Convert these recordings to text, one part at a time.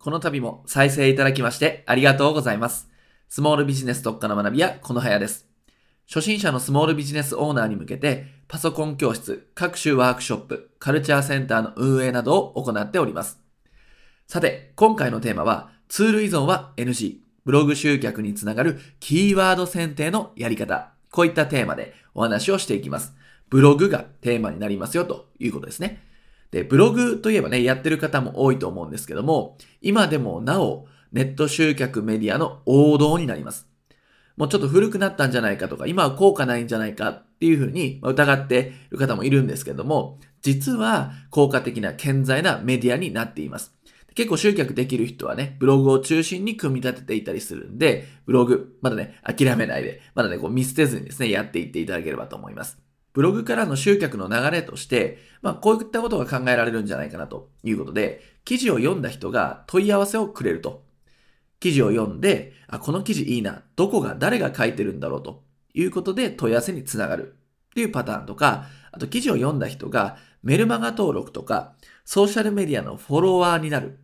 この度も再生いただきましてありがとうございます。スモールビジネス特化の学び屋、このはやです。初心者のスモールビジネスオーナーに向けて、パソコン教室、各種ワークショップ、カルチャーセンターの運営などを行っております。さて、今回のテーマは、ツール依存は NG、ブログ集客につながるキーワード選定のやり方、こういったテーマでお話をしていきます。ブログがテーマになりますよということですね。で、ブログといえばね、やってる方も多いと思うんですけども、今でもなお、ネット集客メディアの王道になります。もうちょっと古くなったんじゃないかとか、今は効果ないんじゃないかっていうふうに疑っている方もいるんですけども、実は効果的な健在なメディアになっています。結構集客できる人はね、ブログを中心に組み立てていたりするんで、ブログ、まだね、諦めないで、まだね、こう見捨てずにですね、やっていっていただければと思います。ブログからの集客の流れとして、まあ、こういったことが考えられるんじゃないかなということで、記事を読んだ人が問い合わせをくれると。記事を読んで、あ、この記事いいな。どこが、誰が書いてるんだろうということで問い合わせにつながるっていうパターンとか、あと記事を読んだ人がメルマガ登録とか、ソーシャルメディアのフォロワーになる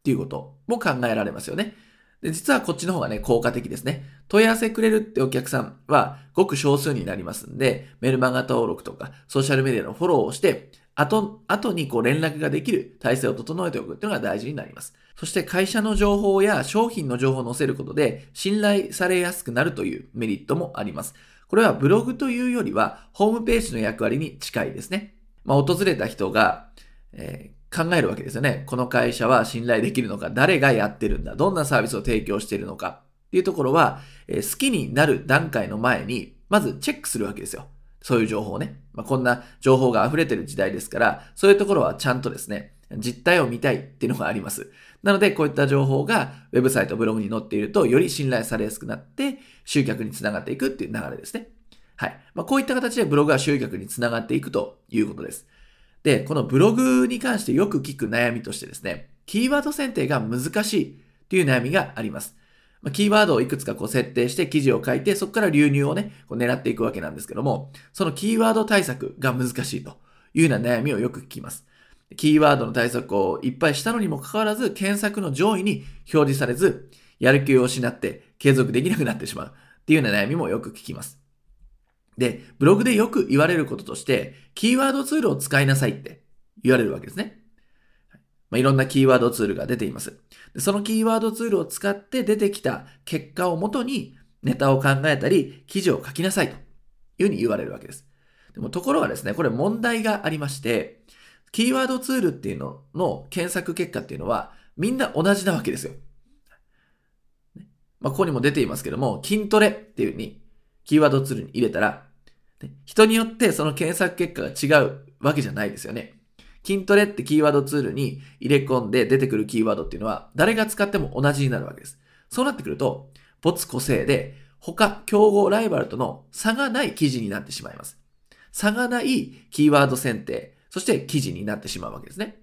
っていうことも考えられますよね。で、実はこっちの方がね、効果的ですね。問い合わせくれるってお客さんはごく少数になりますんで、メルマガ登録とかソーシャルメディアのフォローをして、後、後にこう連絡ができる体制を整えておくっていうのが大事になります。そして会社の情報や商品の情報を載せることで信頼されやすくなるというメリットもあります。これはブログというよりはホームページの役割に近いですね。まあ、訪れた人が、えー考えるわけですよね。この会社は信頼できるのか、誰がやってるんだ、どんなサービスを提供しているのかっていうところは、えー、好きになる段階の前に、まずチェックするわけですよ。そういう情報をね。まあ、こんな情報が溢れてる時代ですから、そういうところはちゃんとですね、実態を見たいっていうのがあります。なので、こういった情報がウェブサイト、ブログに載っていると、より信頼されやすくなって、集客につながっていくっていう流れですね。はい。まあ、こういった形でブログは集客につながっていくということです。で、このブログに関してよく聞く悩みとしてですね、キーワード選定が難しいという悩みがあります。キーワードをいくつかこう設定して記事を書いて、そこから流入をね、こう狙っていくわけなんですけども、そのキーワード対策が難しいというような悩みをよく聞きます。キーワードの対策をいっぱいしたのにもかかわらず、検索の上位に表示されず、やる気を失って継続できなくなってしまうっていうような悩みもよく聞きます。で、ブログでよく言われることとして、キーワードツールを使いなさいって言われるわけですね。まあ、いろんなキーワードツールが出ていますで。そのキーワードツールを使って出てきた結果をもとにネタを考えたり、記事を書きなさいというふうに言われるわけです。でもところがですね、これ問題がありまして、キーワードツールっていうのの検索結果っていうのはみんな同じなわけですよ。まあ、ここにも出ていますけども、筋トレっていうふうにキーワードツールに入れたら、人によってその検索結果が違うわけじゃないですよね。筋トレってキーワードツールに入れ込んで出てくるキーワードっていうのは誰が使っても同じになるわけです。そうなってくると、没個性で他、競合ライバルとの差がない記事になってしまいます。差がないキーワード選定、そして記事になってしまうわけですね。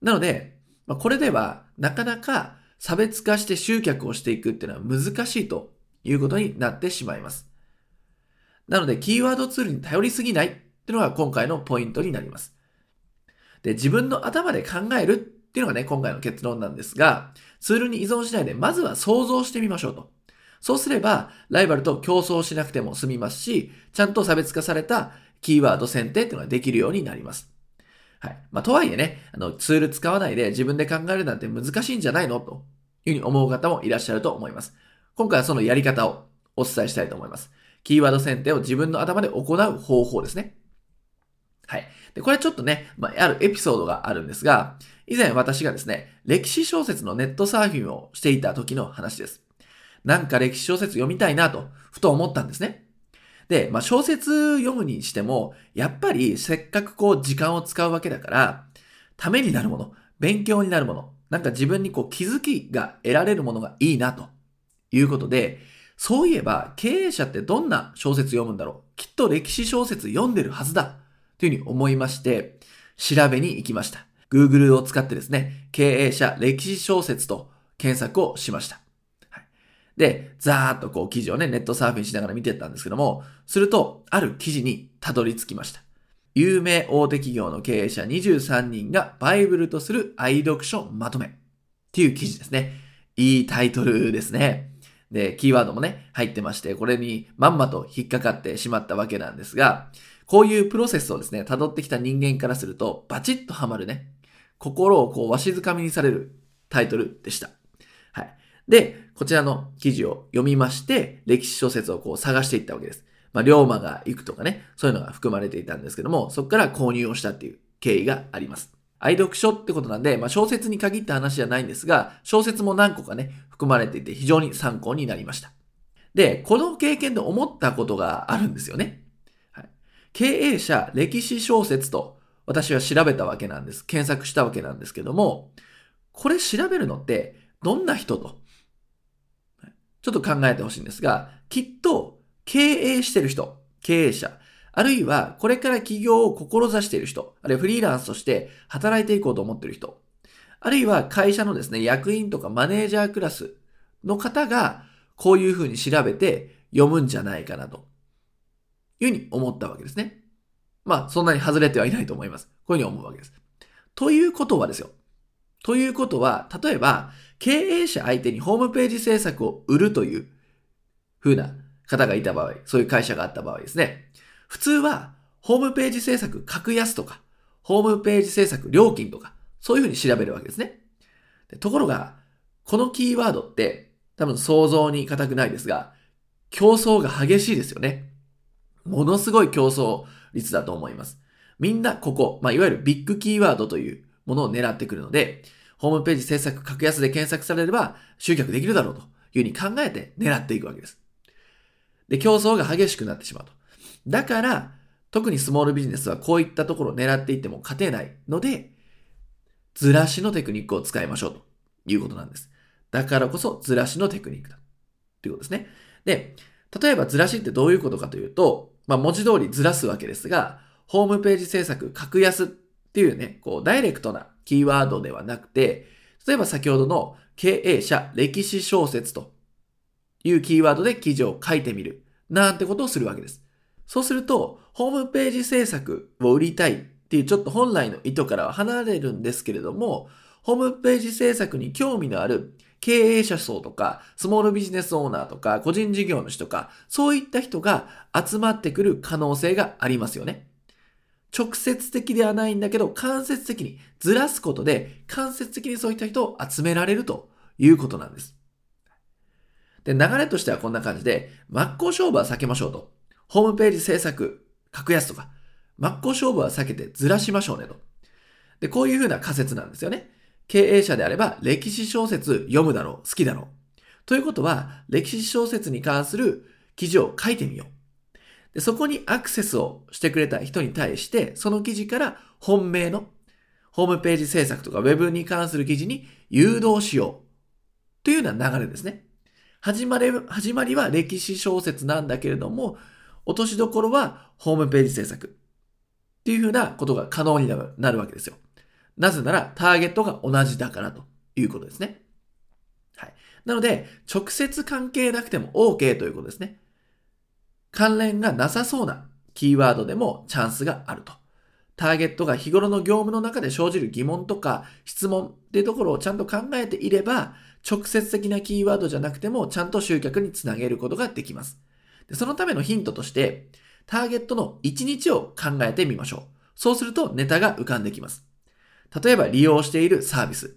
なので、まあ、これではなかなか差別化して集客をしていくっていうのは難しいということになってしまいます。なので、キーワードツールに頼りすぎないっていうのが今回のポイントになります。で、自分の頭で考えるっていうのがね、今回の結論なんですが、ツールに依存しないで、まずは想像してみましょうと。そうすれば、ライバルと競争しなくても済みますし、ちゃんと差別化されたキーワード選定っていうのができるようになります。はい。まあ、とはいえね、あの、ツール使わないで自分で考えるなんて難しいんじゃないの？というふうに思う方もいらっしゃると思います。今回はそのやり方をお伝えしたいと思います。キーワード選定を自分の頭で行う方法ですね。はい。で、これはちょっとね、まあ、あるエピソードがあるんですが、以前私がですね、歴史小説のネットサーフィンをしていた時の話です。なんか歴史小説読みたいなと、ふと思ったんですね。で、まあ、小説読むにしても、やっぱりせっかくこう時間を使うわけだから、ためになるもの、勉強になるもの、なんか自分にこう気づきが得られるものがいいなということで、そういえば経営者ってどんな小説読むんだろう？きっと歴史小説読んでるはずだというふうに思いまして、調べに行きました。Google を使ってですね、経営者歴史小説と検索をしました。はい、で、ざーっとこう記事をね、ネットサーフィンしながら見てったんですけども、すると、ある記事にたどり着きました。有名大手企業の経営者23人がバイブルとする愛読書まとめっていう記事ですね。いいタイトルですね。で、キーワードもね、入ってまして、これにまんまと引っかかってしまったわけなんですが、こういうプロセスをですね、辿ってきた人間からすると、バチッとハマるね、心をこうわしづかみにされるタイトルでした。はい。で、こちらの記事を読みまして、歴史小説をこう探していったわけです。まあ、龍馬が行くとかね、そういうのが含まれていたんですけども、そこから購入をしたっていう経緯があります。愛読書ってことなんで、まあ、小説に限った話じゃないんですが、小説も何個かね、含まれていて非常に参考になりました。で、この経験で思ったことがあるんですよね。はい、経営者歴史小説と私は調べたわけなんです。検索したわけなんですけども、これ調べるのってどんな人とちょっと考えてほしいんですが、きっと経営してる人、経営者、あるいはこれから起業を志している人、あるいはフリーランスとして働いていこうと思っている人、あるいは会社のですね、役員とかマネージャークラスの方がこういうふうに調べて読むんじゃないかなというふうに思ったわけですね。まあ、そんなに外れてはいないと思います。こういうふうに思うわけです。ということはですよ。ということは、例えば、経営者相手にホームページ制作を売るという風な方がいた場合、そういう会社があった場合ですね。普通は、ホームページ制作格安とか、ホームページ制作料金とか、そういう風に調べるわけですね。ところが、このキーワードって多分想像に難くないですが、競争が激しいですよね。ものすごい競争率だと思います。みんなここ、まあ、いわゆるビッグキーワードというものを狙ってくるので、ホームページ制作格安で検索されれば集客できるだろうというふうに考えて狙っていくわけです。で、競争が激しくなってしまうと。だから、特にスモールビジネスはこういったところを狙っていっても勝てないので、ずらしのテクニックを使いましょうということなんです。だからこそずらしのテクニックだ。ということですね。で、例えばずらしってどういうことかというと、まあ文字通りずらすわけですが、ホームページ制作格安っていうね、こうダイレクトなキーワードではなくて、例えば先ほどの経営者歴史小説というキーワードで記事を書いてみるなんてことをするわけです。そうすると、ホームページ制作を売りたいっていうちょっと本来の意図からは離れるんですけれども、ホームページ制作に興味のある経営者層とか、スモールビジネスオーナーとか、個人事業主とか、そういった人が集まってくる可能性がありますよね。直接的ではないんだけど、間接的にずらすことで、間接的にそういった人を集められるということなんです。で、流れとしてはこんな感じで、真っ向勝負は避けましょうと。ホームページ制作、格安とか、真っ向勝負は避けてずらしましょうねと。で、こういうふうな仮説なんですよね。経営者であれば、歴史小説読むだろう、好きだろう。ということは、歴史小説に関する記事を書いてみよう。でそこにアクセスをしてくれた人に対して、その記事から本命のホームページ制作とか Web に関する記事に誘導しようというような流れですね。始まり始まりは歴史小説なんだけれども、落としどころはホームページ制作っていうふうなことが可能になるわけですよ。なぜならターゲットが同じだからということですね。はい。なので、直接関係なくても OK ということですね。関連がなさそうなキーワードでもチャンスがあると。ターゲットが日頃の業務の中で生じる疑問とか質問っていうところをちゃんと考えていれば、直接的なキーワードじゃなくてもちゃんと集客につなげることができます。でそのためのヒントとして、ターゲットの1日を考えてみましょう。そうするとネタが浮かんできます。例えば利用しているサービス。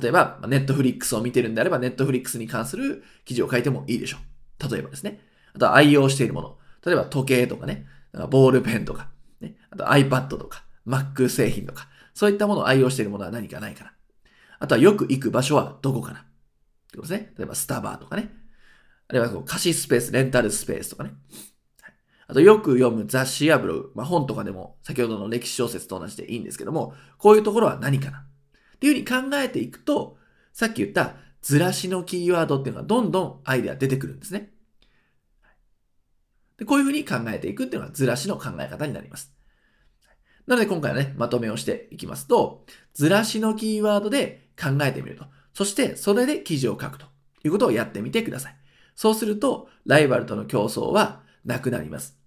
例えば、ネットフリックスを見てるんであれば、ネットフリックスに関する記事を書いてもいいでしょう。例えばですね。あとは愛用しているもの。例えば時計とかね、ボールペンとか、ね、あと iPad とか、Mac 製品とか、そういったものを愛用しているものは何かないかな。あとはよく行く場所はどこかな。ってことですね。例えばスタバとかね。あるいはこう貸しスペース、レンタルスペースとかね。あとよく読む雑誌やブログ、まあ、本とかでも先ほどの歴史小説と同じでいいんですけども、こういうところは何かなっていうふうに考えていくと、さっき言ったずらしのキーワードっていうのがどんどんアイデア出てくるんですね。でこういうふうに考えていくっていうのがずらしの考え方になります。なので今回はね、まとめをしていきますと、ずらしのキーワードで考えてみると。そしてそれで記事を書くということをやってみてください。そうすると、ライバルとの競争はなくなります。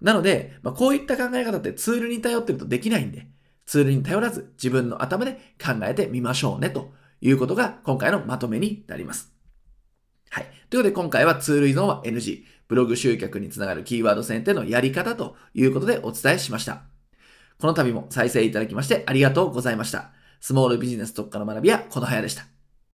なので、まあ、こういった考え方ってツールに頼ってるとできないんで、ツールに頼らず自分の頭で考えてみましょうねということが今回のまとめになります。はい。ということで今回はツール依存は NG、ブログ集客につながるキーワード選定のやり方ということでお伝えしました。この度も再生いただきましてありがとうございました。スモールビジネス特化の学びはこの早でした。